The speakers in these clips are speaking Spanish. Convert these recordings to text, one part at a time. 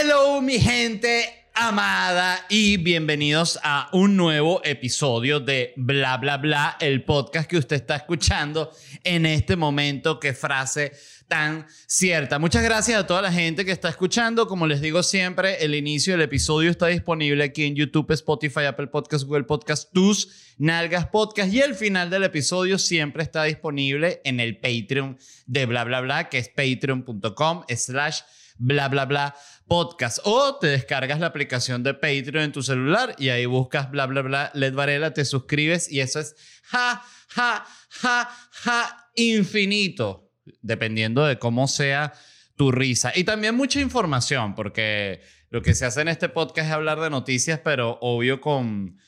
Hello mi gente amada y bienvenidos a un nuevo episodio de Bla Bla Bla, el podcast que usted está escuchando en este momento. Qué frase tan cierta. Muchas gracias a toda la gente que está escuchando. Como les digo siempre, el inicio del episodio está disponible aquí en YouTube, Spotify, Apple Podcasts, Google Podcasts, Tus Nalgas Podcast y el final del episodio siempre está disponible en el Patreon de Bla Bla Bla, que es patreon.com slash bla bla bla podcast o te descargas la aplicación de Patreon en tu celular y ahí buscas bla bla bla Led Varela, te suscribes y eso es ja ja ja ja infinito dependiendo de cómo sea tu risa. Y también mucha información, porque lo que se hace en este podcast es hablar de noticias, pero obvio con,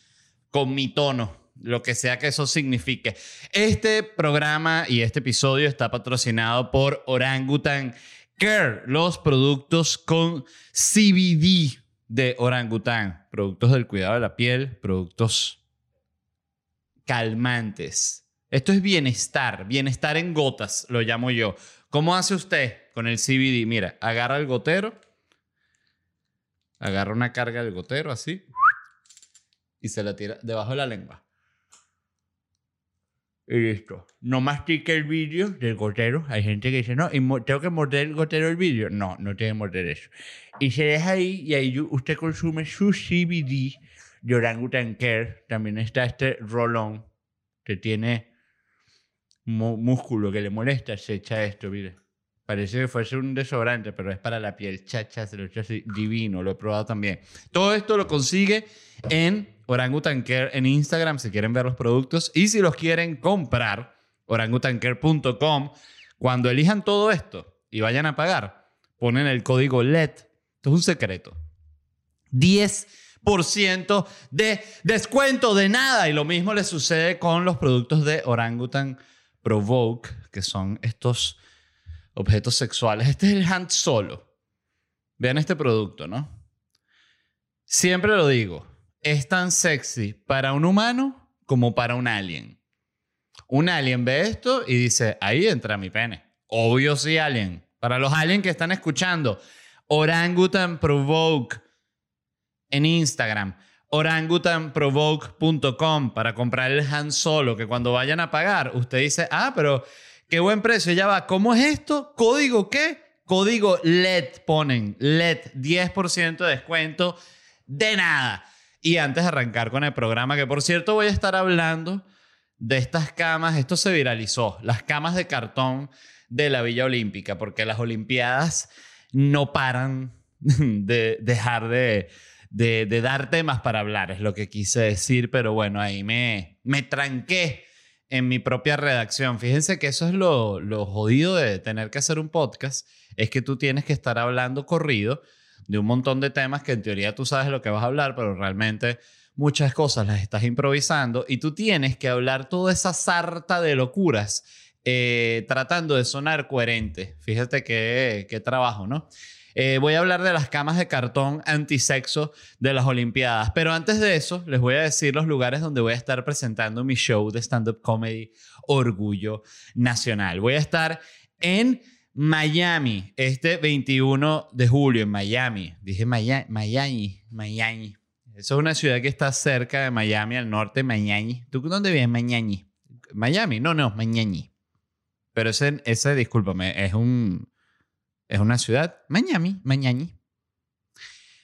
con mi tono, lo que sea que eso signifique. Este programa y este episodio está patrocinado por Orangutan Care, los productos con CBD de Orangutan, productos del cuidado de la piel, productos calmantes esto es bienestar, bienestar en gotas, lo llamo yo. ¿Cómo hace usted con el CBD? Mira, agarra el gotero, agarra una carga del gotero así y se la tira debajo de la lengua. Y listo. No mastique el vidrio del gotero. Hay gente que dice, no, tengo que morder el gotero del vidrio. No, no tiene que morder eso. Y se deja ahí y ahí usted consume su CBD de Orangutan Care. También está este rolón que tiene músculo que le molesta, se echa esto, mire. Parece que fuese un desodorante, pero es para la piel. Chacha, se lo echa así, divino, lo he probado también. Todo esto lo consigue en Orangutan Care en Instagram si quieren ver los productos. Y si los quieren comprar, orangutancare.com. Cuando elijan todo esto y vayan a pagar, ponen el código LED. Esto es un secreto. 10% de descuento de nada. Y lo mismo le sucede con los productos de Orangutan Provoke, que son estos objetos sexuales. Este es el hand solo. Vean este producto, ¿no? Siempre lo digo, es tan sexy para un humano como para un alien. Un alien ve esto y dice, ahí entra mi pene. Obvio sí, alien. Para los aliens que están escuchando, Orangutan Provoke en Instagram orangutanprovoke.com para comprar el Han Solo, que cuando vayan a pagar, usted dice, ah, pero qué buen precio, ya va, ¿cómo es esto? ¿Código qué? Código LED ponen, LED, 10% de descuento de nada. Y antes de arrancar con el programa, que por cierto voy a estar hablando de estas camas, esto se viralizó, las camas de cartón de la Villa Olímpica, porque las Olimpiadas no paran de dejar de de, dar temas para hablar, es lo que quise decir, pero bueno, ahí me, me tranqué en mi propia redacción. Fíjense que eso es lo, jodido de tener que hacer un podcast, es que tú tienes que estar hablando corrido de un montón de temas que en teoría tú sabes lo que vas a hablar, pero realmente muchas cosas las estás improvisando y tú tienes que hablar toda esa sarta de locuras eh, tratando de sonar coherente. Fíjate qué, qué trabajo, ¿no? Eh, voy a hablar de las camas de cartón antisexo de las Olimpiadas. Pero antes de eso, les voy a decir los lugares donde voy a estar presentando mi show de stand-up comedy Orgullo Nacional. Voy a estar en Miami este 21 de julio, en Miami. Dije Miami, Miami, Miami. Eso es una ciudad que está cerca de Miami, al norte, Miami. ¿Tú dónde vives, Miami? Miami, no, no, Miami. Pero ese, ese, discúlpame, es un, es una ciudad, Miami, Miami.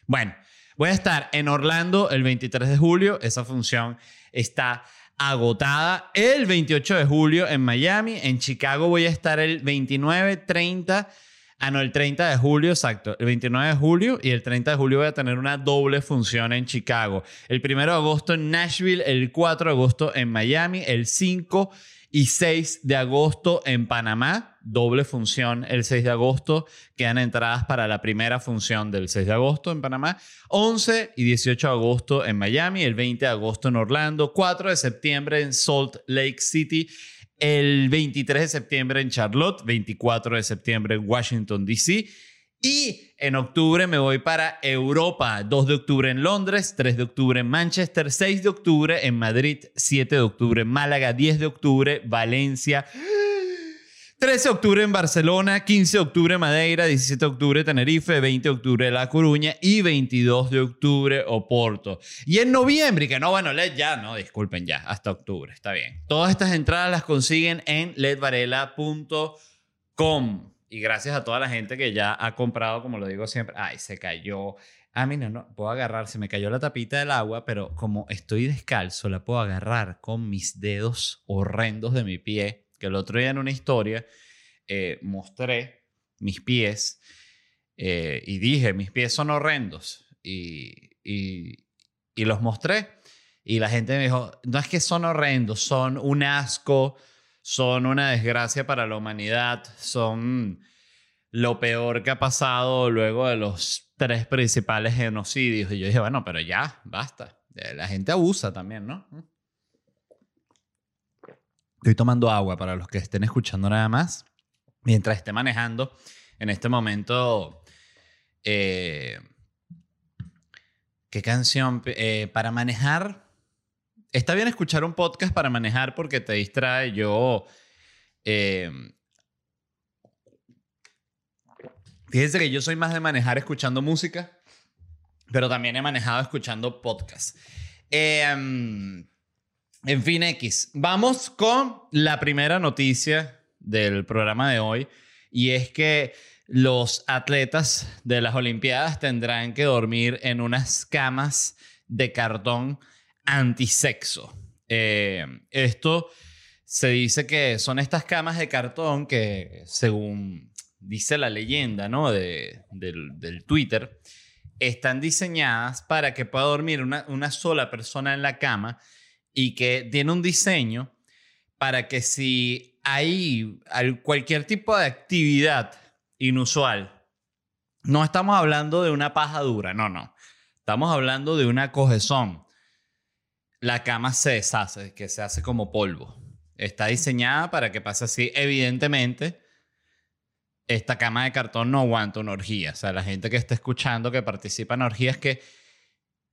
Bueno, voy a estar en Orlando el 23 de julio. Esa función está agotada. El 28 de julio en Miami. En Chicago voy a estar el 29, 30. Ah, no, el 30 de julio, exacto. El 29 de julio y el 30 de julio voy a tener una doble función en Chicago. El 1 de agosto en Nashville, el 4 de agosto en Miami, el 5 y 6 de agosto en Panamá, doble función el 6 de agosto, quedan entradas para la primera función del 6 de agosto en Panamá, 11 y 18 de agosto en Miami, el 20 de agosto en Orlando, 4 de septiembre en Salt Lake City, el 23 de septiembre en Charlotte, 24 de septiembre en Washington, D.C. Y en octubre me voy para Europa. 2 de octubre en Londres, 3 de octubre en Manchester, 6 de octubre en Madrid, 7 de octubre en Málaga, 10 de octubre Valencia, 13 de octubre en Barcelona, 15 de octubre Madeira, 17 de octubre Tenerife, 20 de octubre La Coruña y 22 de octubre Oporto. Y en noviembre, que no, bueno, LED ya, no, disculpen ya, hasta octubre, está bien. Todas estas entradas las consiguen en ledvarela.com. Y gracias a toda la gente que ya ha comprado, como lo digo siempre, ay, se cayó. Ah, mira, no, puedo agarrar, se me cayó la tapita del agua, pero como estoy descalzo, la puedo agarrar con mis dedos horrendos de mi pie que el otro día en una historia eh, mostré mis pies eh, y dije, mis pies son horrendos y, y, y, los mostré. Y la gente me dijo, no es que son horrendos, son un asco, son una desgracia para la humanidad, son lo peor que ha pasado luego de los tres principales genocidios. Y yo dije, bueno, pero ya, basta. La gente abusa también, ¿no? Estoy tomando agua para los que estén escuchando nada más. Mientras esté manejando, en este momento, eh, ¿qué canción? Eh, para manejar, está bien escuchar un podcast para manejar porque te distrae. Yo, eh, fíjense que yo soy más de manejar escuchando música, pero también he manejado escuchando podcast. Eh, en fin, X. Vamos con la primera noticia del programa de hoy y es que los atletas de las Olimpiadas tendrán que dormir en unas camas de cartón antisexo. Eh, esto se dice que son estas camas de cartón que, según dice la leyenda ¿no? del, del, Twitter, están diseñadas para que pueda dormir una, una sola persona en la cama y que tiene un diseño para que si hay cualquier tipo de actividad inusual, no estamos hablando de una paja dura, no, no. Estamos hablando de una cojezón. La cama se deshace, que se hace como polvo. Está diseñada para que pase así. Evidentemente, esta cama de cartón no aguanta una orgía. O sea, la gente que está escuchando que participa en orgías que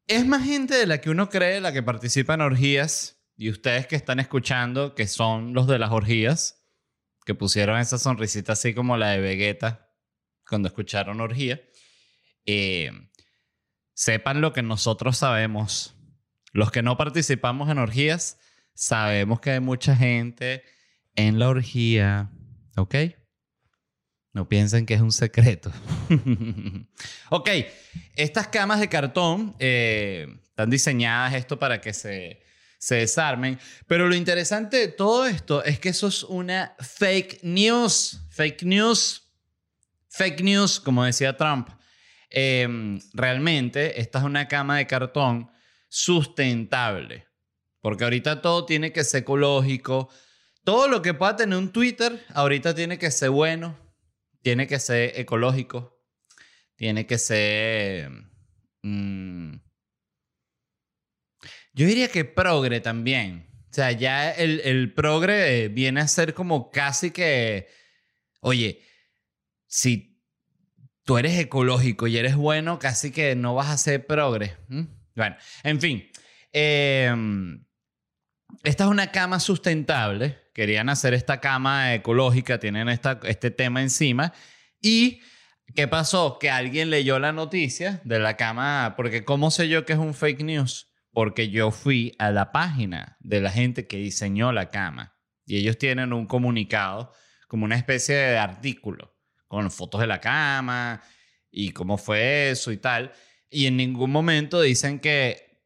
es más gente de la que uno cree la que participa en orgías. Y ustedes que están escuchando, que son los de las orgías, que pusieron esa sonrisita así como la de Vegeta cuando escucharon orgía, eh, sepan lo que nosotros sabemos. Los que no participamos en orgías, sabemos que hay mucha gente en la orgía, ¿ok? No piensen que es un secreto. ok, estas camas de cartón eh, están diseñadas esto para que se, se desarmen, pero lo interesante de todo esto es que eso es una fake news, fake news, fake news, como decía Trump. Em, realmente esta es una cama de cartón sustentable, porque ahorita todo tiene que ser ecológico, todo lo que pueda tener un Twitter, ahorita tiene que ser bueno, tiene que ser ecológico, tiene que ser... Mm, yo diría que progre también. O sea, ya el, el progre viene a ser como casi que, oye, si tú eres ecológico y eres bueno, casi que no vas a ser progre. Bueno, en fin. Em, esta es una cama sustentable querían hacer esta cama ecológica, tienen esta, este tema encima. Y, ¿qué pasó? Que alguien leyó la noticia de la cama, porque ¿cómo sé yo que es un fake news? Porque yo fui a la página de la gente que diseñó la cama y ellos tienen un comunicado, como una especie de artículo, con fotos de la cama y cómo fue eso y tal. Y en ningún momento dicen que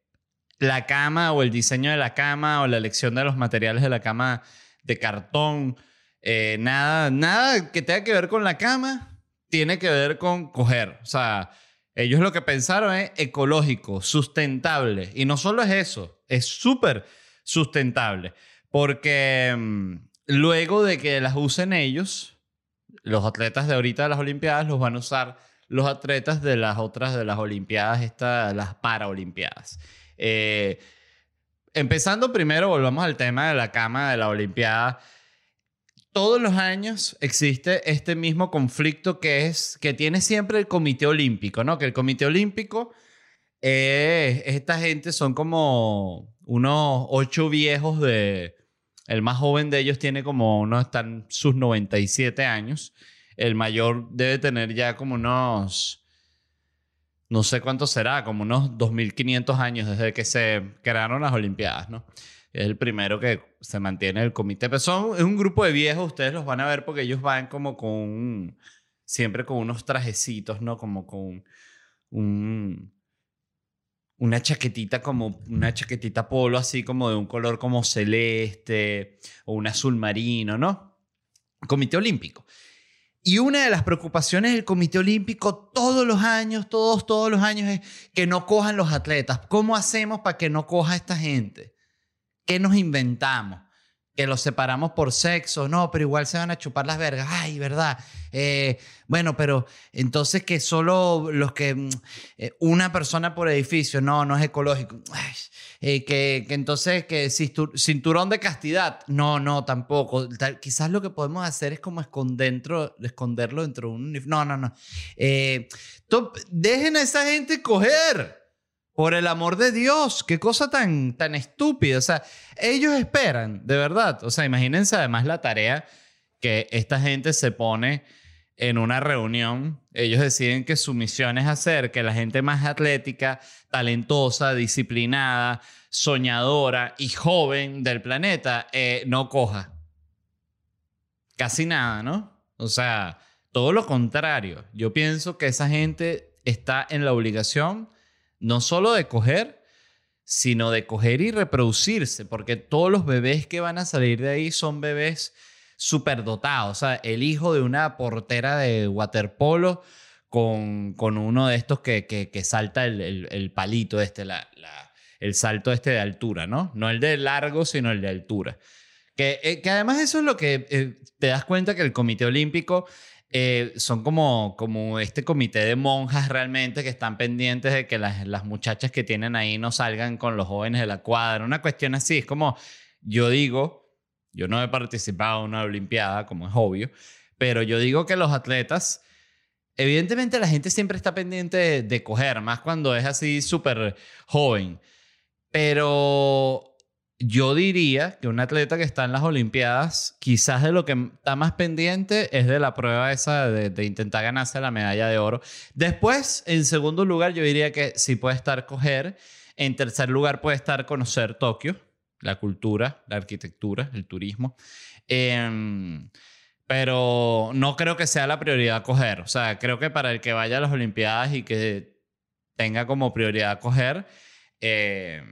la cama o el diseño de la cama o la elección de los materiales de la cama de cartón, eh, nada, nada que tenga que ver con la cama, tiene que ver con coger. O sea, ellos lo que pensaron es ecológico, sustentable. Y no solo es eso, es súper sustentable. Porque mm, luego de que las usen ellos, los atletas de ahorita de las Olimpiadas los van a usar los atletas de las otras de las Olimpiadas, estas, las Paraolimpiadas. Eh, Empezando primero, volvamos al tema de la cama de la Olimpiada. Todos los años existe este mismo conflicto que es que tiene siempre el Comité Olímpico, ¿no? Que el Comité Olímpico, esta gente son como unos ocho viejos de, El más joven de ellos tiene como unos, están sus 97 años. El mayor debe tener ya como unos, no sé cuánto será, como unos 2.500 años desde que se crearon las Olimpiadas, ¿no? Es el primero que se mantiene el comité. Pero son, es un grupo de viejos, ustedes los van a ver porque ellos van como con siempre con unos trajecitos, ¿no? Como con un, una chaquetita como una chaquetita polo así como de un color como celeste o un azul marino, ¿no? Comité Olímpico. Y una de las preocupaciones del Comité Olímpico todos los años, todos, todos los años es que no cojan los atletas. ¿Cómo hacemos para que no coja esta gente? ¿Qué nos inventamos? que los separamos por sexo, no, pero igual se van a chupar las vergas, ay, ¿verdad? Eh, bueno, pero entonces que solo los que, mm, eh, una persona por edificio, no, no es ecológico. Eh, que, entonces que cinturón de castidad, no, no, tampoco. quizás lo que podemos hacer es como esconderlo, esconderlo dentro de un... No, no, no. dejen a esa gente coger. Por el amor de Dios, qué cosa tan, tan estúpida. O sea, ellos esperan, de verdad. O sea, imagínense además la tarea que esta gente se pone en una reunión. Ellos deciden que su misión es hacer que la gente más atlética, talentosa, disciplinada, soñadora y joven del planeta eh, no coja. Casi nada, ¿no? O sea, todo lo contrario. Yo pienso que esa gente está en la obligación no solo de coger, sino de coger y reproducirse, porque todos los bebés que van a salir de ahí son bebés superdotados. O sea, el hijo de una portera de waterpolo con, con uno de estos que, que, salta el, palito este, la, el salto este de altura, ¿no? No el de largo, sino el de altura. Que, eh, que además eso es lo que eh, te das cuenta que el Comité Olímpico eh, son como, como este comité de monjas realmente que están pendientes de que las, las muchachas que tienen ahí no salgan con los jóvenes de la cuadra. Una cuestión así, es como, yo digo, yo no he participado en una Olimpiada, como es obvio, pero yo digo que los atletas, evidentemente la gente siempre está pendiente de, de coger, más cuando es así súper joven. Pero yo diría que un atleta que está en las Olimpiadas, quizás de lo que está más pendiente es de la prueba esa de, intentar ganarse la medalla de oro. Después, en segundo lugar, yo diría que sí puede estar coger. En tercer lugar, puede estar conocer Tokio, la cultura, la arquitectura, el turismo. Em, pero no creo que sea la prioridad coger. O sea, creo que para el que vaya a las Olimpiadas y que tenga como prioridad coger, eh,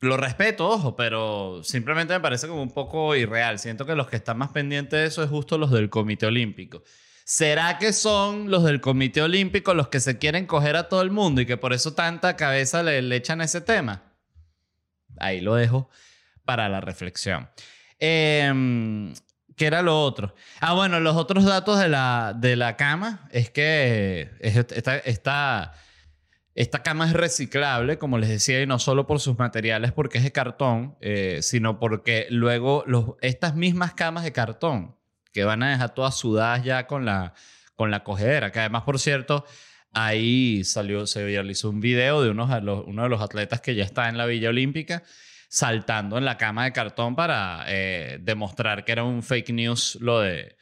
lo respeto, ojo, pero simplemente me parece como un poco irreal. Siento que los que están más pendientes de eso es justo los del Comité Olímpico. ¿Será que son los del Comité Olímpico los que se quieren coger a todo el mundo y que por eso tanta cabeza le, le echan ese tema? Ahí lo dejo para la reflexión. Eh, ¿Qué era lo otro? Ah, bueno, los otros datos de la, de la cama es que esta, esta cama es reciclable, como les decía, y no solo por sus materiales porque es de cartón, eh, sino porque luego estas mismas camas de cartón que van a dejar todas sudadas ya con la, con la cogedera, que además, por cierto, ahí salió, se viralizó un video de unos, uno de los atletas que ya está en la Villa Olímpica saltando en la cama de cartón para eh, demostrar que era un fake news lo de,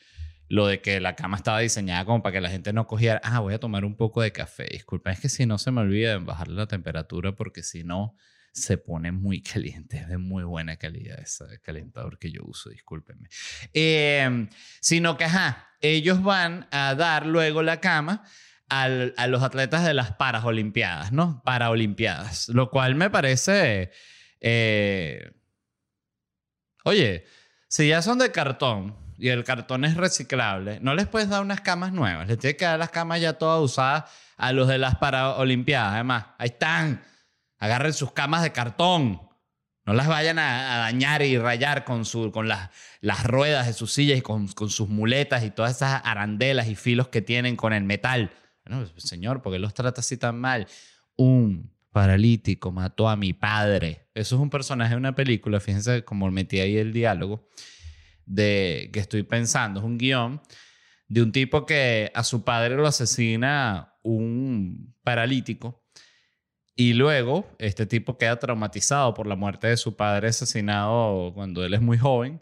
lo de que la cama estaba diseñada como para que la gente no cogiera, ah, voy a tomar un poco de café. Disculpen, es que si no se me olvida bajarle la temperatura porque si no se pone muy caliente. Es de muy buena calidad ese calentador que yo uso, discúlpenme. Em, sino que, ajá, ellos van a dar luego la cama a los atletas de las Paraolimpiadas, ¿no? Paraolimpiadas, lo cual me parece... Eh, oye, si ya son de cartón, y el cartón es reciclable, no les puedes dar unas camas nuevas. Les tienes que dar las camas ya todas usadas a los de las Paralimpiadas. Además, ahí están. Agarren sus camas de cartón. No las vayan a, dañar y rayar con, su, con las, ruedas de sus sillas y con, sus muletas y todas esas arandelas y filos que tienen con el metal. Señor, ¿por qué los trata así tan mal? Un paralítico mató a mi padre. Eso es un personaje de una película. Fíjense cómo metí ahí el diálogo de que estoy pensando. Es un guion de un tipo que a su padre lo asesina un paralítico Y luego, este tipo queda traumatizado por la muerte de su padre asesinado cuando él es muy joven.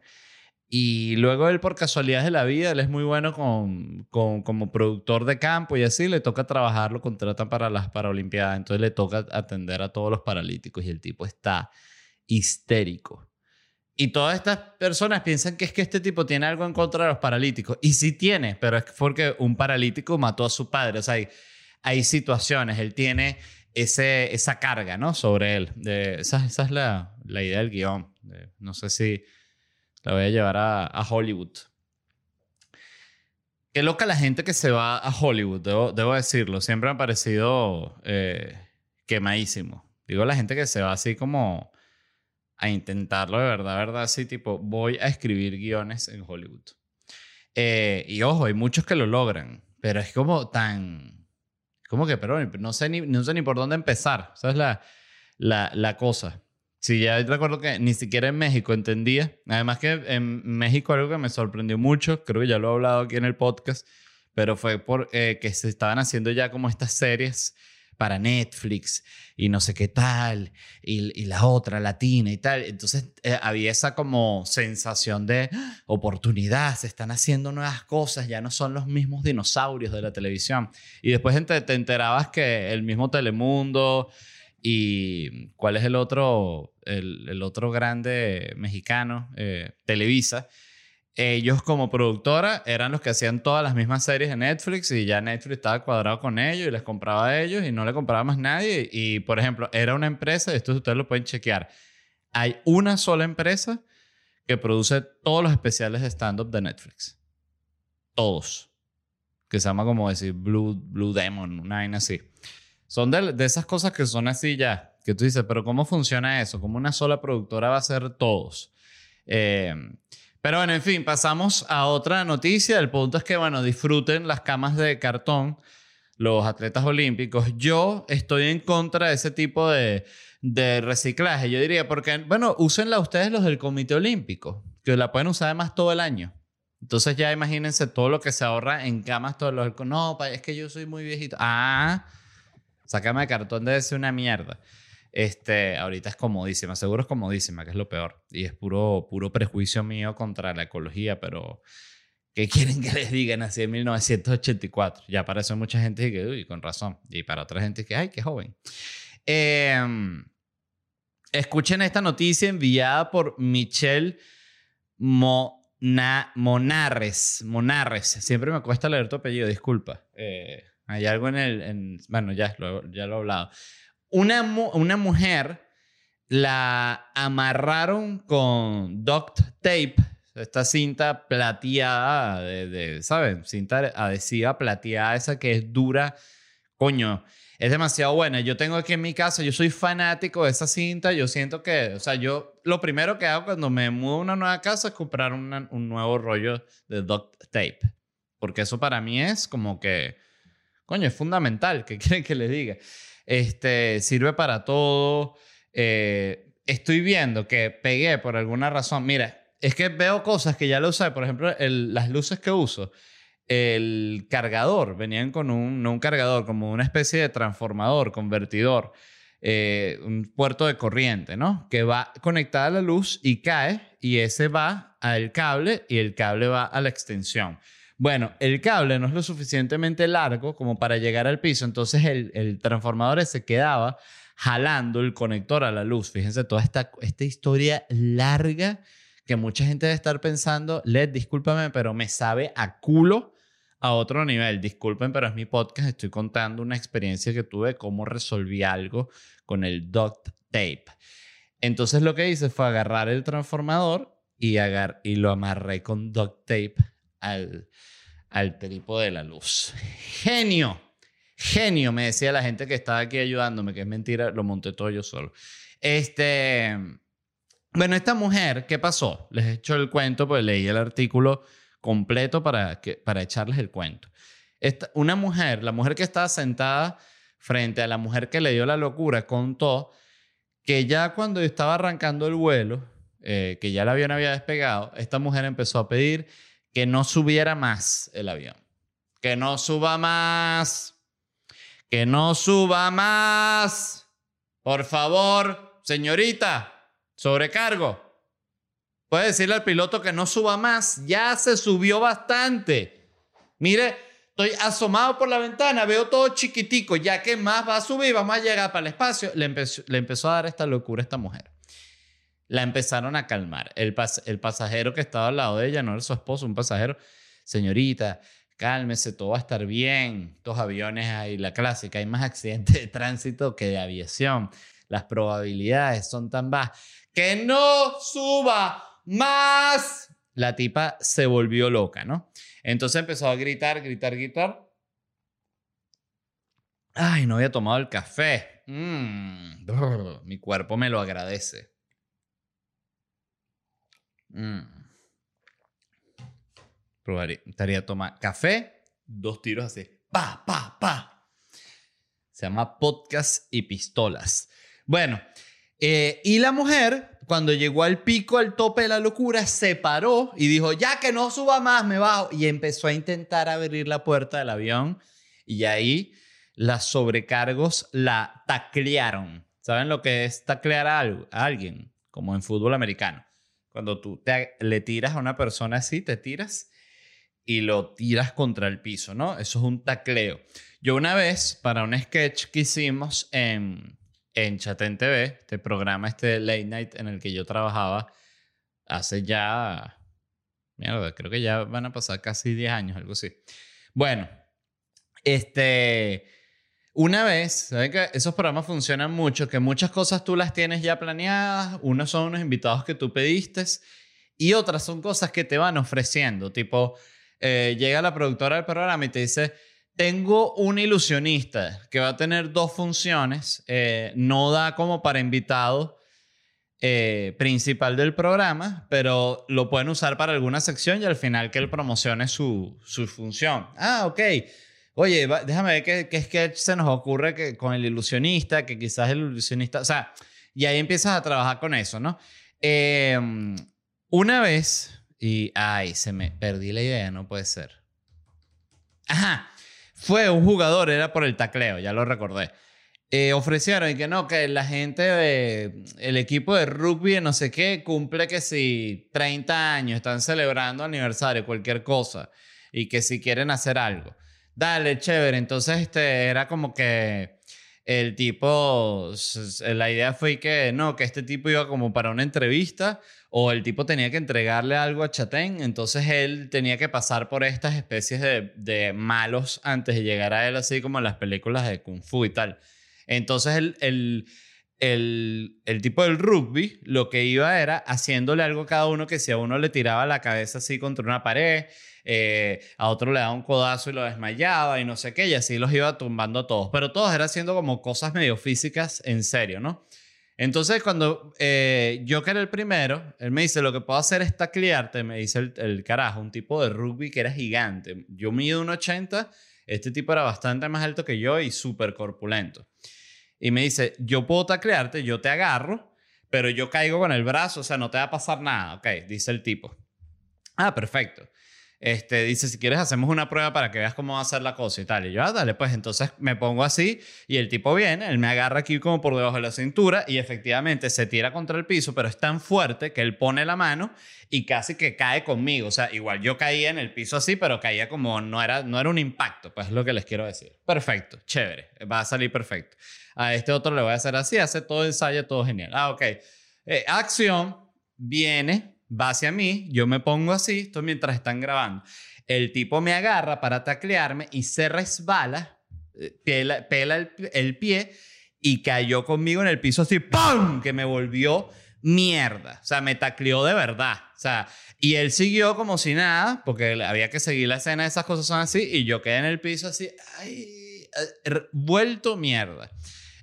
Y luego él, por casualidad de la vida, él es muy bueno con, con, como productor de campo y así, le toca trabajar, lo contratan para las Paralimpiadas, entonces le toca atender a todos los paralíticos y el tipo está histérico. Y todas estas personas piensan que es que este tipo tiene algo en contra de los paralíticos. Y sí tiene, pero es porque un paralítico mató a su padre. O sea, hay, hay situaciones, él tiene ese, esa carga, ¿no? Sobre él. De, esa, esa es la, la idea del guion. no sé si la voy a llevar a, Hollywood. Qué loca la gente que se va a Hollywood, debo, decirlo. Siempre me ha parecido eh, quemadísimo. Digo, la gente que se va así como a intentarlo de verdad, verdad, así tipo, voy a escribir guiones en Hollywood. Eh, y ojo, hay muchos que lo logran, pero es como tan... Como que, pero no sé ni, no sé ni por dónde empezar. Esa es la, la, la cosa. Sí, ya recuerdo que ni siquiera en México entendía. Además que en México algo que me sorprendió mucho, creo que ya lo he hablado aquí en el podcast, pero fue por eh, que se estaban haciendo ya como estas series para Netflix y no sé qué tal, y, la otra latina y tal. Entonces eh, había esa como sensación de ¡Ah! oportunidad, se están haciendo nuevas cosas, ya no son los mismos dinosaurios de la televisión. Y después te, te enterabas que el mismo Telemundo y cuál es el otro, el, otro grande mexicano, eh, Televisa. Ellos como productora eran los que hacían todas las mismas series de Netflix y ya Netflix estaba cuadrado con ellos y les compraba a ellos y no le compraba más nadie. Y, por ejemplo, era una empresa, y esto ustedes lo pueden chequear, hay una sola empresa que produce todos los especiales de stand-up de Netflix. Todos. Que se llama como decir Blue, Blue Demon, una vaina así. Son de, esas cosas que son así ya, que tú dices, pero ¿cómo funciona eso? ¿Cómo una sola productora va a hacer todos? Eh, pero bueno, en fin, pasamos a otra noticia. El punto es que, bueno, disfruten las camas de cartón los atletas olímpicos. Yo estoy en contra de ese tipo de, de reciclaje. Yo diría, porque, bueno, úsenla ustedes los del Comité Olímpico, que la pueden usar además todo el año. Entonces ya imagínense todo lo que se ahorra en camas todos los... No, es que yo soy muy viejito. Ah, Sácame de cartón debe ser una mierda. Este, ahorita es comodísima, seguro es comodísima, que es lo peor. Y es puro, puro prejuicio mío contra la ecología, pero ¿qué quieren que les digan así en 1984? Ya para eso mucha gente que, uy, con razón. Y para otra gente que, ay, qué joven. Em, escuchen esta noticia enviada por Michelle Monarres. Monarres. Siempre me cuesta leer tu apellido, disculpa. Eh, hay algo en el... bueno, ya lo, ya lo he hablado. Una, una mujer la amarraron con duct tape, esta cinta plateada, de, de, ¿saben? Cinta adhesiva plateada, esa que es dura. Coño, es demasiado buena. Yo tengo aquí en mi casa, yo soy fanático de esa cinta. Yo siento que, o sea, yo lo primero que hago cuando me mudo a una nueva casa es comprar un nuevo rollo de duct tape. Porque eso para mí es como que Coño, es fundamental. ¿Qué quieren que les diga? Este, sirve para todo. Eh, estoy viendo que pegué por alguna razón. Mira, es que veo cosas que ya lo usé. Por ejemplo, las luces que uso. El cargador. Venían con un, no un cargador, como una especie de transformador, convertidor. Eh, un puerto de corriente, ¿no? Que va conectada a la luz y cae y ese va al cable y el cable va a la extensión. Bueno, el cable no es lo suficientemente largo como para llegar al piso, entonces el, transformador se quedaba jalando el conector a la luz. Fíjense toda esta, esta historia larga que mucha gente debe estar pensando, Led, discúlpame, pero me sabe a culo a otro nivel. Disculpen, pero es mi podcast, estoy contando una experiencia que tuve, cómo resolví algo con el duct tape. Entonces lo que hice fue agarrar el transformador y, agar y lo amarré con duct tape al, al trípode de la luz. Genio, genio, me decía la gente que estaba aquí ayudándome, que es mentira, lo monté todo yo solo. Este, bueno, esta mujer, ¿qué pasó? Les he hecho el cuento, pues leí el artículo completo para, que, para echarles el cuento. Esta, una mujer, la mujer que estaba sentada frente a la mujer que le dio la locura, contó que ya cuando estaba arrancando el vuelo, eh, que ya el avión había despegado, esta mujer empezó a pedir que no subiera más el avión. Que no suba más. Que no suba más. Por favor, señorita, sobrecargo. Puede decirle al piloto que no suba más. Ya se subió bastante. Mire, estoy asomado por la ventana, veo todo chiquitico. Ya que más va a subir, vamos a llegar para el espacio. Le empezó, le empezó a dar esta locura a esta mujer. La empezaron a calmar. El, el pasajero que estaba al lado de ella, no era su esposo, un pasajero. Señorita, cálmese, todo va a estar bien. Estos aviones hay la clásica, hay más accidentes de tránsito que de aviación. Las probabilidades son tan bajas. Que no suba más. La tipa se volvió loca, ¿no? Entonces empezó a gritar, gritar, gritar. Ay, no había tomado el café. Mm, mi cuerpo me lo agradece. Mm. Probaría, estaría tomar café, dos tiros así. Pa, pa, pa. Se llama podcast y pistolas. Bueno, eh, y la mujer, cuando llegó al pico, al tope de la locura, se paró y dijo, ya que no suba más, me bajo. Y empezó a intentar abrir la puerta del avión. Y ahí las sobrecargos la taclearon. ¿Saben lo que es taclear a, alguien? Como en fútbol americano. Cuando tú te, le tiras a una persona así, te tiras y lo tiras contra el piso, ¿no? Eso es un tacleo. Yo una vez, para un sketch que hicimos en, en Chatén TV, este programa, este late night en el que yo trabajaba hace ya, mierda, creo que ya van a pasar casi 10 años, algo así. Bueno, este, una vez, ¿saben que esos programas funcionan mucho? Que muchas cosas tú las tienes ya planeadas, unos son unos invitados que tú pediste y otras son cosas que te van ofreciendo, tipo, eh, llega la productora del programa y te dice, tengo un ilusionista que va a tener dos funciones. Eh, no da como para invitado eh, principal del programa, pero lo pueden usar para alguna sección y al final que él promocione su, su función. Ah, ok. Oye, déjame ver qué, qué sketch se nos ocurre que, con el ilusionista, que quizás el ilusionista, o sea, y ahí empiezas a trabajar con eso, ¿no? Em, una vez, y, ay, se me perdí la idea, no puede ser. Ajá, fue un jugador, era por el tacleo, ya lo recordé. Eh, ofrecieron y que no, que la gente de el equipo de rugby, no sé qué, cumple que si 30 años están celebrando aniversario, cualquier cosa, y que si quieren hacer algo. Dale, chévere. Entonces, este era como que el tipo, la idea fue que no, que este tipo iba como para una entrevista o el tipo tenía que entregarle algo a Chatén, entonces él tenía que pasar por estas especies de, malos antes de llegar a él, así como en las películas de Kung Fu y tal. Entonces el, el, el, el, tipo del rugby lo que iba era haciéndole algo a cada uno que si a uno le tiraba la cabeza así contra una pared, eh, a otro le daba un codazo y lo desmayaba y no sé qué, y así los iba tumbando a todos. Pero todos eran haciendo como cosas medio físicas en serio, ¿no? Entonces, cuando eh, yo que era el primero, él me dice, lo que puedo hacer es taclearte, me dice el, el carajo, un tipo de rugby que era gigante. Yo mido un 80, este tipo era bastante más alto que yo y súper corpulento. Y me dice, yo puedo taclearte, yo te agarro, pero yo caigo con el brazo, o sea, no te va a pasar nada, ok, dice el tipo. Ah, perfecto. Este, dice, si quieres hacemos una prueba para que veas cómo va a ser la cosa y tal. Y yo, ah, dale, pues entonces me pongo así y el tipo viene, él me agarra aquí como por debajo de la cintura y efectivamente se tira contra el piso, pero es tan fuerte que él pone la mano y casi que cae conmigo. O sea, igual yo caía en el piso así, pero caía como no era, no era un impacto, pues es lo que les quiero decir. Perfecto, chévere, va a salir perfecto. A este otro le voy a hacer así, hace todo ensayo, todo genial. Ah, ok. Eh, acción, viene, va hacia mí, yo me pongo así, esto mientras están grabando. El tipo me agarra para taclearme y se resbala, eh, pela, el, pie y cayó conmigo en el piso así, ¡pum! Que me volvió mierda. O sea, me tacleó de verdad. O sea, y él siguió como si nada, porque había que seguir la escena, esas cosas son así, y yo quedé en el piso así, ay, eh, vuelto mierda.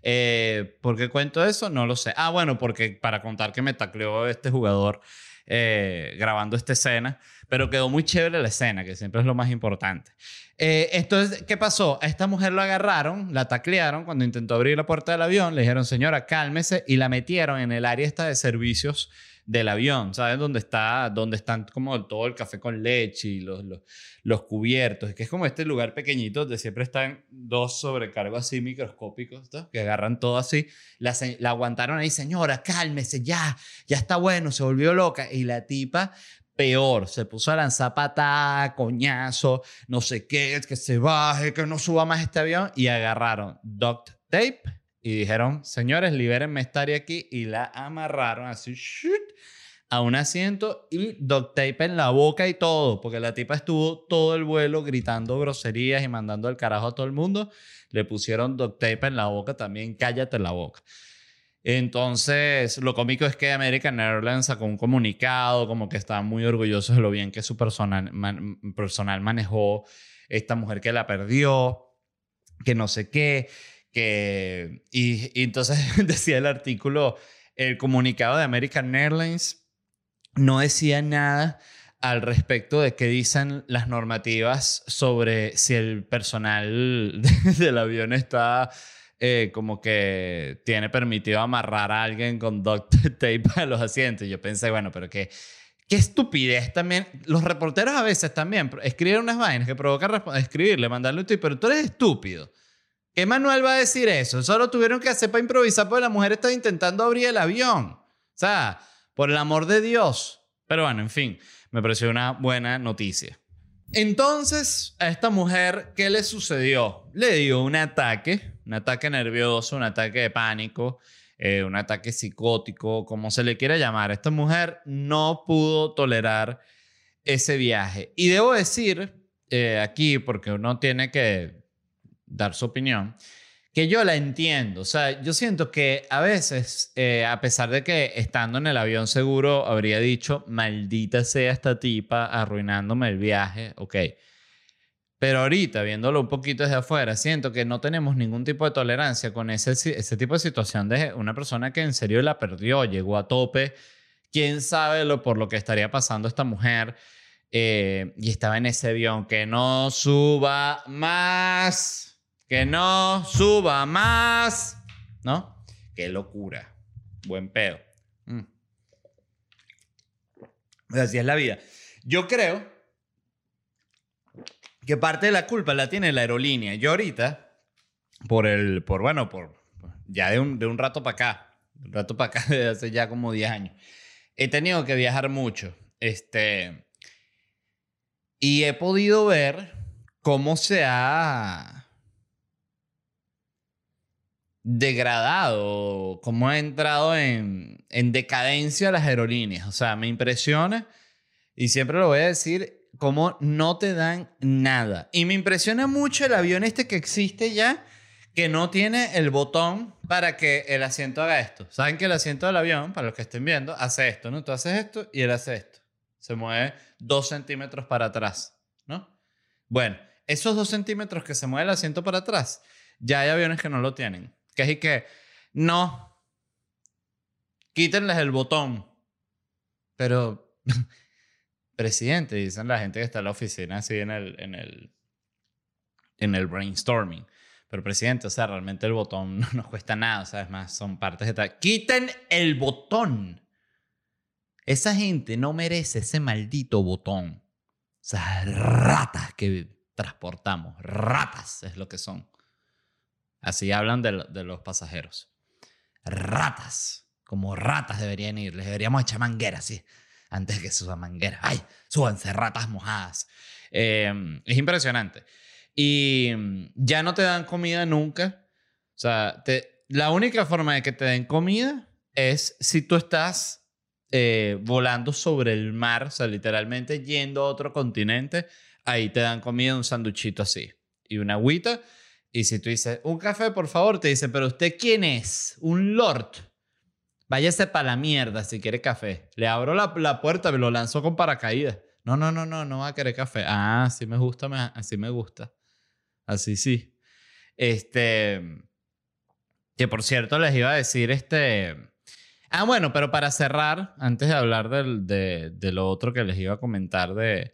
Eh, ¿Por qué cuento eso? No lo sé. Ah, bueno, porque para contar que me tacleó este jugador eh, grabando esta escena, pero quedó muy chévere la escena, que siempre es lo más importante. Eh, entonces, ¿qué pasó? A esta mujer lo agarraron, la taclearon cuando intentó abrir la puerta del avión, le dijeron, señora, cálmese, y la metieron en el área esta de servicios del avión, ¿sabes? Donde, está, donde están como todo el café con leche y los, los, los cubiertos, que es como este lugar pequeñito donde siempre están dos sobrecargos así microscópicos, que agarran todo así. La, la aguantaron ahí, señora, cálmese, ya, ya está bueno, se volvió loca. Y la tipa, peor, se puso a lanzar patada, coñazo, no sé qué, que se baje, que no suba más este avión. Y agarraron duct tape y dijeron, señores, libérenme estar aquí. Y la amarraron así, shoot, a un asiento y duct tape en la boca y todo, porque la tipa estuvo todo el vuelo gritando groserías y mandando el carajo a todo el mundo. Le pusieron duct tape en la boca también, cállate la boca. Entonces, lo cómico es que American Airlines sacó un comunicado como que estaban muy orgullosos de lo bien que su personal, man- personal manejó esta mujer que la perdió, que no sé qué, que... Y, y entonces decía el artículo, el comunicado de American Airlines no decía nada al respecto de qué dicen las normativas sobre si el personal del avión está eh, como que tiene permitido amarrar a alguien con duct tape a los asientos. Yo pensé, bueno, pero qué, qué estupidez también. Los reporteros a veces también escriben unas vainas que provocan escribirle, mandarle un tweet, pero tú eres estúpido. ¿Qué Manuel va a decir eso? Solo tuvieron que hacer para improvisar porque la mujer estaba intentando abrir el avión. O sea, por el amor de Dios. Pero bueno, en fin, me pareció una buena noticia. Entonces, a esta mujer, ¿qué le sucedió? Le dio un ataque, un ataque nervioso, un ataque de pánico, eh, un ataque psicótico, como se le quiera llamar. Esta mujer no pudo tolerar ese viaje. Y debo decir eh, aquí, porque uno tiene que dar su opinión, que yo la entiendo. O sea, yo siento que a veces, eh, a pesar de que estando en el avión seguro habría dicho, maldita sea esta tipa arruinándome el viaje, ok. Pero ahorita, viéndolo un poquito desde afuera, siento que no tenemos ningún tipo de tolerancia con ese, ese tipo de situación de una persona que en serio la perdió, llegó a tope. Quién sabe lo, por lo que estaría pasando esta mujer. eh, y estaba en ese avión. Que no suba más. Que no suba más. ¿No? Qué locura. Buen pedo. Mm. Así es la vida. Yo creo que parte de la culpa la tiene la aerolínea. Yo ahorita, por el, por bueno, por ya de un, de un rato para acá, de un rato para acá, desde hace ya como 10 años, he tenido que viajar mucho. Este, y he podido ver cómo se ha degradado, cómo ha entrado en, en decadencia las aerolíneas. O sea, me impresiona, y siempre lo voy a decir, cómo no te dan nada. Y me impresiona mucho el avión este que existe ya, que no tiene el botón para que el asiento haga esto. Saben que el asiento del avión, para los que estén viendo, hace esto, ¿no? Tú haces esto y él hace esto. Se mueve dos centímetros para atrás, ¿no? Bueno, esos dos centímetros que se mueve el asiento para atrás, ya hay aviones que no lo tienen. Que es y que, no, quítenles el botón. Pero, presidente, dicen la gente que está en la oficina así en el, en el, en el brainstorming. Pero, presidente, o sea, realmente el botón no nos cuesta nada, o sea, es más, son partes de tal. ¡Quiten el botón! Esa gente no merece ese maldito botón. O ratas que transportamos. Ratas es lo que son. Así hablan de, lo- de los pasajeros. Ratas. Como ratas deberían ir. Les deberíamos echar manguera, sí. Antes que suban manguera. ¡Ay! Súbanse ratas mojadas. Eh, es impresionante. Y mm, ya no te dan comida nunca. O sea, te- la única forma de que te den comida es si tú estás eh, volando sobre el mar, o sea, literalmente yendo a otro continente, ahí te dan comida, un sanduchito así y una agüita. Y si tú dices, un café, por favor, te dicen, pero usted quién es? Un lord. Váyase para la mierda si quiere café. Le abro la, la puerta, me lo lanzo con paracaídas. No, no, no, no, no va a querer café. Ah, así me gusta, me- así me gusta. Así sí. Este. Que por cierto, les iba a decir este. Ah, bueno, pero para cerrar, antes de hablar del- de, de lo otro que les iba a comentar, de,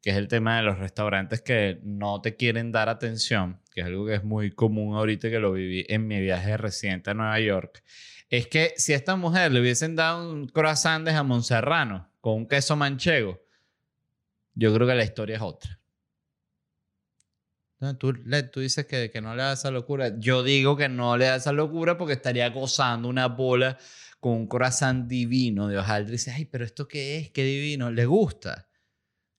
que es el tema de los restaurantes que no te quieren dar atención, que es algo que es muy común ahorita que lo viví en mi viaje reciente a Nueva York, es que si a esta mujer le hubiesen dado un croissant de jamón serrano con un queso manchego, yo creo que la historia es otra. tú, tú, dices que, que, no le da esa locura. Yo digo que no le da esa locura porque estaría gozando una bola con un croissant divino de hojaldre. Y dice, ay, pero ¿esto qué es? Qué divino. ¿Le gusta?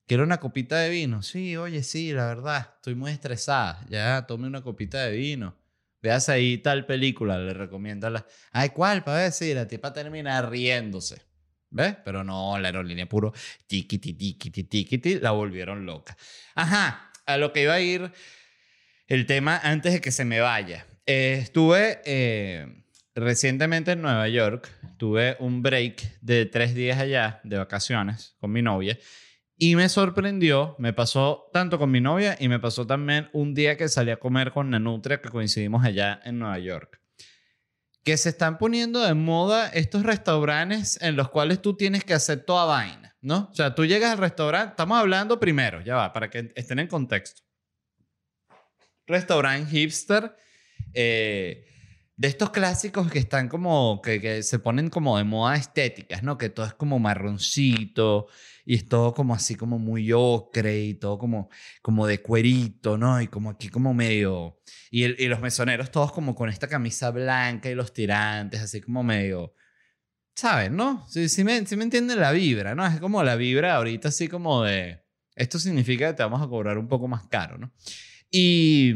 ¿Quiero una copita de vino? Sí, oye, sí, la verdad. Estoy muy estresada. Ya, tome una copita de vino. Veas ahí tal película, le recomiendo la... Ay, ¿cuál? Para ver si la tipa termina riéndose. ¿Ves? Pero no, la aerolínea puro tiquiti, tiquiti, tiquiti, la volvieron loca. Ajá, a lo que iba a ir el tema antes de que se me vaya. Eh, estuve eh, recientemente en Nueva York, tuve un break de tres días allá de vacaciones con mi novia y me sorprendió, me pasó tanto con mi novia y me pasó también un día que salí a comer con Nanutria que coincidimos allá en Nueva York. Que se están poniendo de moda estos restaurantes en los cuales tú tienes que hacer toda vaina, ¿no? O sea, tú llegas al restaurante, estamos hablando primero, ya va, para que estén en contexto. Restaurante hipster, eh, de estos clásicos que están como, que, que, se ponen como de moda estéticas, ¿no? Que todo es como marroncito y es todo como así como muy ocre y todo como, como de cuerito, ¿no? Y como aquí como medio... Y, el, y los mesoneros todos como con esta camisa blanca y los tirantes, así como medio... ¿Sabes, no? Sí, sí, me, sí me entienden la vibra, ¿no? Es como la vibra ahorita así como de... Esto significa que te vamos a cobrar un poco más caro, ¿no? Y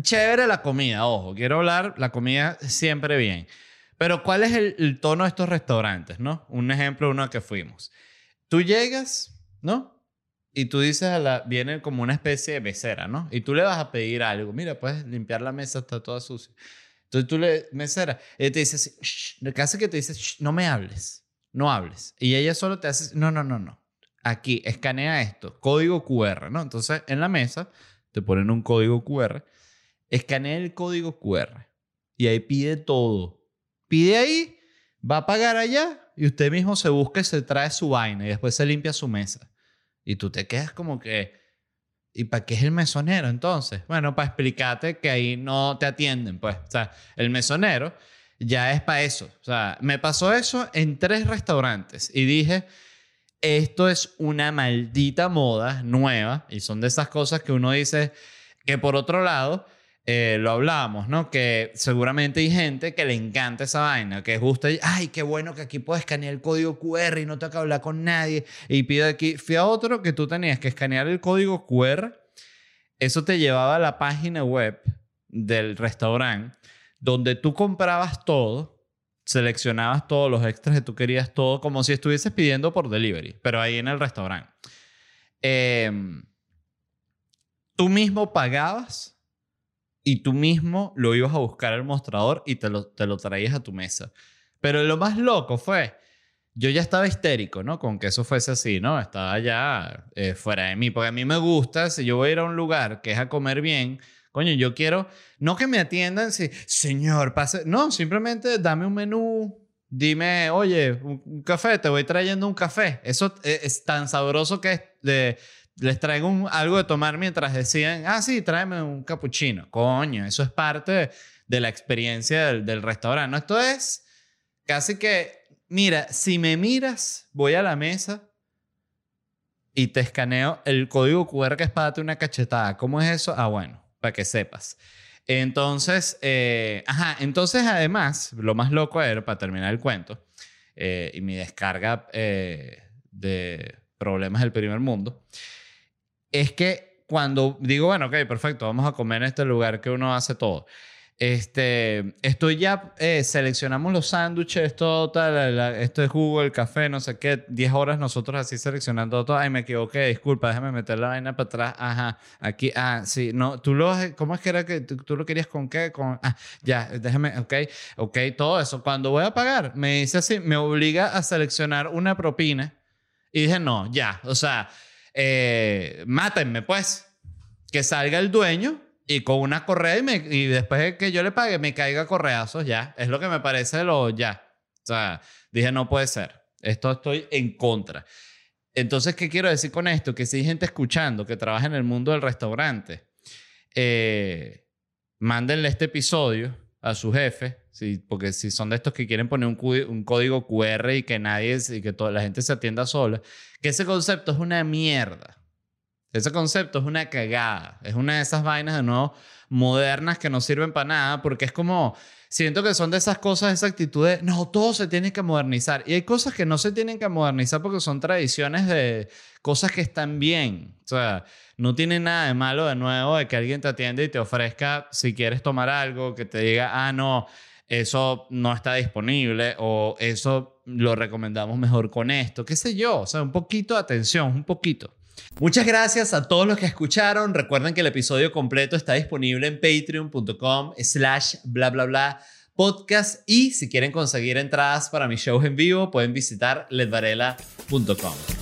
chévere la comida, ojo, quiero hablar, la comida siempre bien. Pero ¿cuál es el, tono de estos restaurantes, no? Un ejemplo, uno que fuimos. Tú llegas, ¿no? Y tú dices a la, viene como una especie de mesera, ¿no? Y tú le vas a pedir algo. Mira, puedes limpiar la mesa, está toda sucia. Entonces tú le, mesera, ella te dice así, hace que te dice, no me hables, no hables. Y ella solo te hace, no, no, no, no. Aquí, escanea esto, código QR, ¿no? Entonces en la mesa te ponen un código QR, escanea el código QR y ahí pide todo. Pide ahí, va a pagar allá y usted mismo se busca y se trae su vaina y después se limpia su mesa. Y tú te quedas como que, ¿y para qué es el mesonero entonces? Bueno, para explicarte que ahí no te atienden, pues. O sea, el mesonero ya es para eso. O sea, me pasó eso en tres restaurantes y dije, esto es una maldita moda nueva y son de esas cosas que uno dice que por otro lado eh, lo hablábamos, ¿no? Que seguramente hay gente que le encanta esa vaina, que gusta, ay, qué bueno que aquí puedes escanear el código QR y no tengo que hablar con nadie. Y pido aquí, fui a otro que tú tenías que escanear el código QR, eso te llevaba a la página web del restaurante, donde tú comprabas todo, seleccionabas todos los extras que tú querías, todo, como si estuvieses pidiendo por delivery, pero ahí en el restaurante. Em, tú mismo pagabas y tú mismo lo ibas a buscar al mostrador y te lo, te lo traías a tu mesa. Pero lo más loco fue, yo ya estaba histérico, ¿no? Con que eso fuese así, ¿no? Estaba ya eh, fuera de mí, porque a mí me gusta, si yo voy a ir a un lugar que es a comer bien, coño, yo quiero, no que me atiendan, si, señor, pase, no, simplemente dame un menú, dime, oye, un, café, te voy trayendo un café. Eso es, es tan sabroso que es de les traigo algo de tomar mientras deciden, ah, sí, tráeme un cappuccino. Coño, eso es parte de, la experiencia del, restaurante. ¿no? Esto es casi que, mira, si me miras, voy a la mesa y te escaneo el código QR que es para darte una cachetada. ¿Cómo es eso? Ah, bueno, para que sepas. Entonces, eh, ajá, entonces además, lo más loco era, para terminar el cuento, eh, y mi descarga eh, de problemas del primer mundo, es que cuando digo, bueno, ok, perfecto, vamos a comer en este lugar que uno hace todo. Este, estoy ya, eh, seleccionamos los sándwiches, todo, tal, esto es Google, café, no sé qué, 10 horas nosotros así seleccionando todo. Ay, me equivoqué, disculpa, déjame meter la vaina para atrás. Ajá, aquí, ah, sí, no, tú lo, ¿cómo es que era que tú, lo querías con qué? Con, ah, ya, déjame, ok, ok, todo eso. Cuando voy a pagar, me dice así, me obliga a seleccionar una propina y dije, no, ya, o sea, eh, mátenme pues, que salga el dueño y con una correa y, y después de que yo le pague me caiga correazos, ya, es lo que me parece lo ya. O sea, dije, no puede ser, esto estoy en contra. Entonces, ¿qué quiero decir con esto? Que si hay gente escuchando que trabaja en el mundo del restaurante, eh, mándenle este episodio a su jefe, sí, porque si son de estos que quieren poner un, un código QR y que nadie, y que toda la gente se atienda sola, que ese concepto es una mierda. Ese concepto es una cagada. Es una de esas vainas de nuevo modernas que no sirven para nada porque es como, siento que son de esas cosas, esa actitud de, no, todo se tiene que modernizar. Y hay cosas que no se tienen que modernizar porque son tradiciones de cosas que están bien. O sea, no tiene nada de malo de nuevo de que alguien te atienda y te ofrezca, si quieres tomar algo, que te diga, ah, no, eso no está disponible o eso lo recomendamos mejor con esto, qué sé yo, o sea, un poquito de atención, un poquito. Muchas gracias a todos los que escucharon. Recuerden que el episodio completo está disponible en patreon.com slash bla bla bla podcast y si quieren conseguir entradas para mis shows en vivo pueden visitar ledvarela.com.